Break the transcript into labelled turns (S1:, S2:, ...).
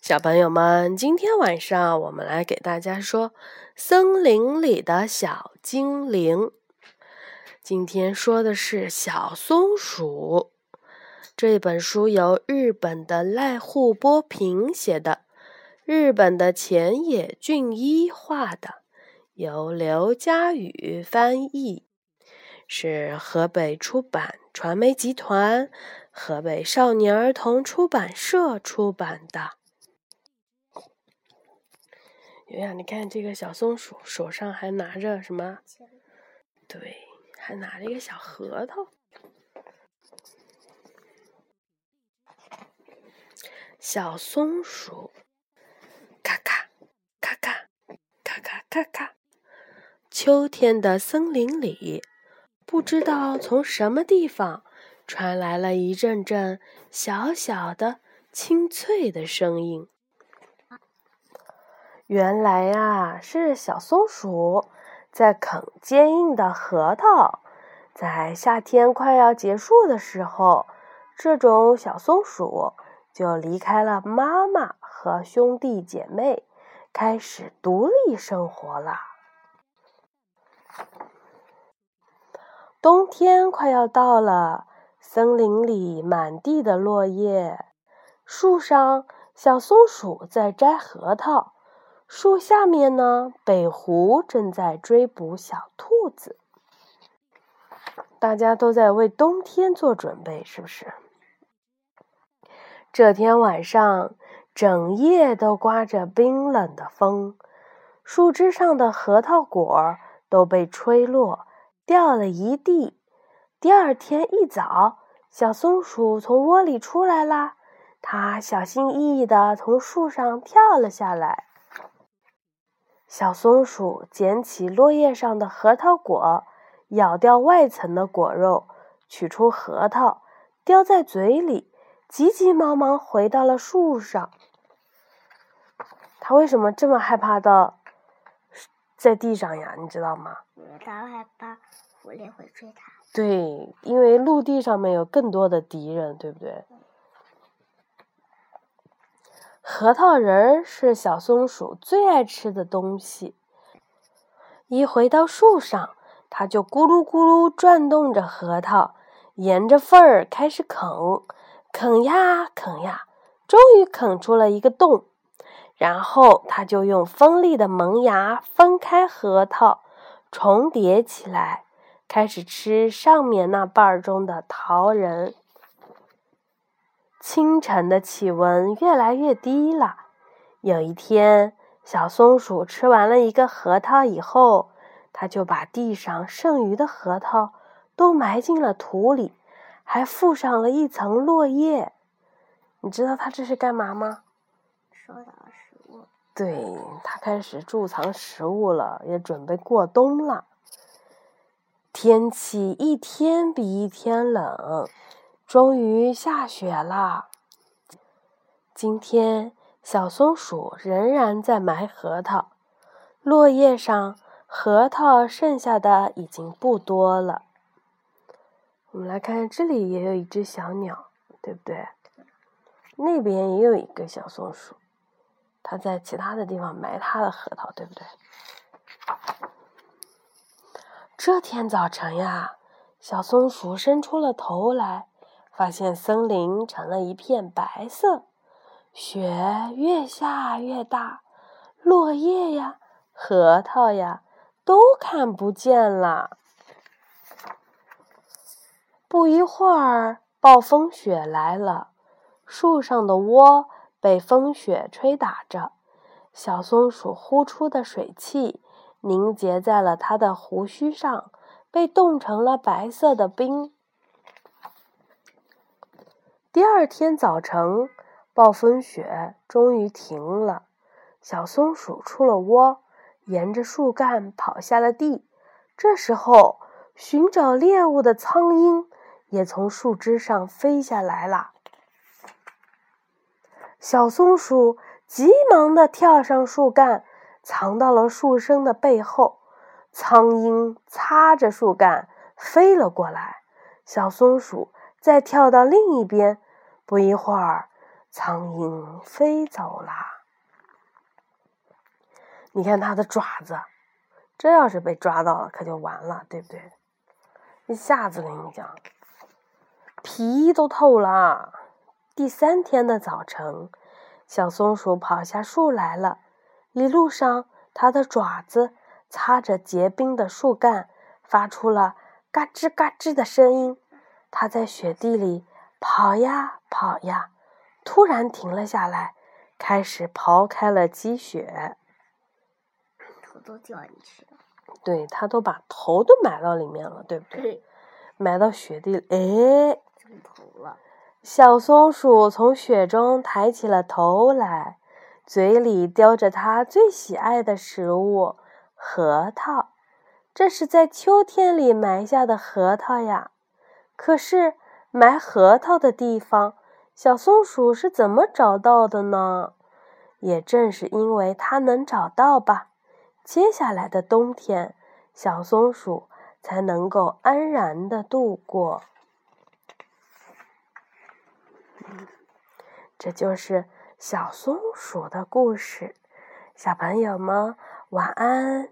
S1: 小朋友们，今天晚上我们来给大家说《森林里的小精灵》。今天说的是小松鼠。这本书由日本的濑户波平写的，日本的前野俊一画的，由刘佳宇翻译，是河北出版传媒集团、河北少年儿童出版社出版的。你看这个小松鼠手上还拿着什么？对，还拿着一个小核桃。小松鼠，咔咔咔咔咔咔咔咔。秋天的森林里，不知道从什么地方传来了一阵阵小小的、清脆的声音。原来呀，是小松鼠在啃坚硬的核桃。在夏天快要结束的时候，这种小松鼠就离开了妈妈和兄弟姐妹，开始独立生活了。冬天快要到了，森林里满地的落叶，树上小松鼠在摘核桃。树下面呢，北湖正在追捕小兔子。大家都在为冬天做准备，是不是？这天晚上，整夜都刮着冰冷的风，树枝上的核桃果都被吹落，掉了一地。第二天一早，小松鼠从窝里出来啦，它小心翼翼地从树上跳了下来。小松鼠捡起落叶上的核桃果，咬掉外层的果肉，取出核桃，叼在嘴里，急急忙忙回到了树上。它为什么这么害怕的在地上呀？你知道吗？
S2: 它害怕狐狸会追它。
S1: 对，因为陆地上面有更多的敌人，对不对？核桃仁儿是小松鼠最爱吃的东西。一回到树上，它就咕噜咕噜转动着核桃，沿着缝儿开始啃，啃呀啃呀，终于啃出了一个洞。然后，它就用锋利的门牙分开核桃，重叠起来，开始吃上面那半儿中的桃仁。清晨的气温越来越低了。有一天，小松鼠吃完了一个核桃以后，它就把地上剩余的核桃都埋进了土里，还附上了一层落叶。你知道它这是干嘛吗？
S2: 收藏食物。
S1: 对，它开始贮藏食物了，也准备过冬了。天气一天比一天冷。终于下雪了。今天，小松鼠仍然在埋核桃。落叶上，核桃剩下的已经不多了。我们来看，这里也有一只小鸟，对不对？那边也有一个小松鼠，它在其他的地方埋它的核桃，对不对？这天早晨呀，小松鼠伸出了头来。发现森林成了一片白色，雪越下越大，落叶呀、核桃呀都看不见了。不一会儿，暴风雪来了，树上的窝被风雪吹打着，小松鼠呼出的水汽凝结在了它的胡须上，被冻成了白色的冰。第二天早晨，暴风雪终于停了。小松鼠出了窝，沿着树干跑下了地。这时候，寻找猎物的苍蝇也从树枝上飞下来了。小松鼠急忙地跳上树干，藏到了树身的背后。苍蝇擦着树干飞了过来。小松鼠。再跳到另一边，不一会儿，苍蝇飞走啦。你看它的爪子，这要是被抓到了，可就完了，对不对？一下子跟你讲，皮都透了。第三天的早晨，小松鼠跑下树来了。一路上，它的爪子擦着结冰的树干，发出了嘎吱嘎吱的声音。它在雪地里跑呀跑呀，突然停了下来，开始刨开了积雪。
S2: 头都掉进去了。
S1: 对，他都把头都埋到里面了，对不对？埋到雪地里，哎，
S2: 中头了。
S1: 小松鼠从雪中抬起了头来，嘴里叼着它最喜爱的食物——核桃。这是在秋天里埋下的核桃呀。可是埋核桃的地方，小松鼠是怎么找到的呢？也正是因为它能找到吧，接下来的冬天，小松鼠才能够安然的度过。这就是小松鼠的故事，小朋友们晚安。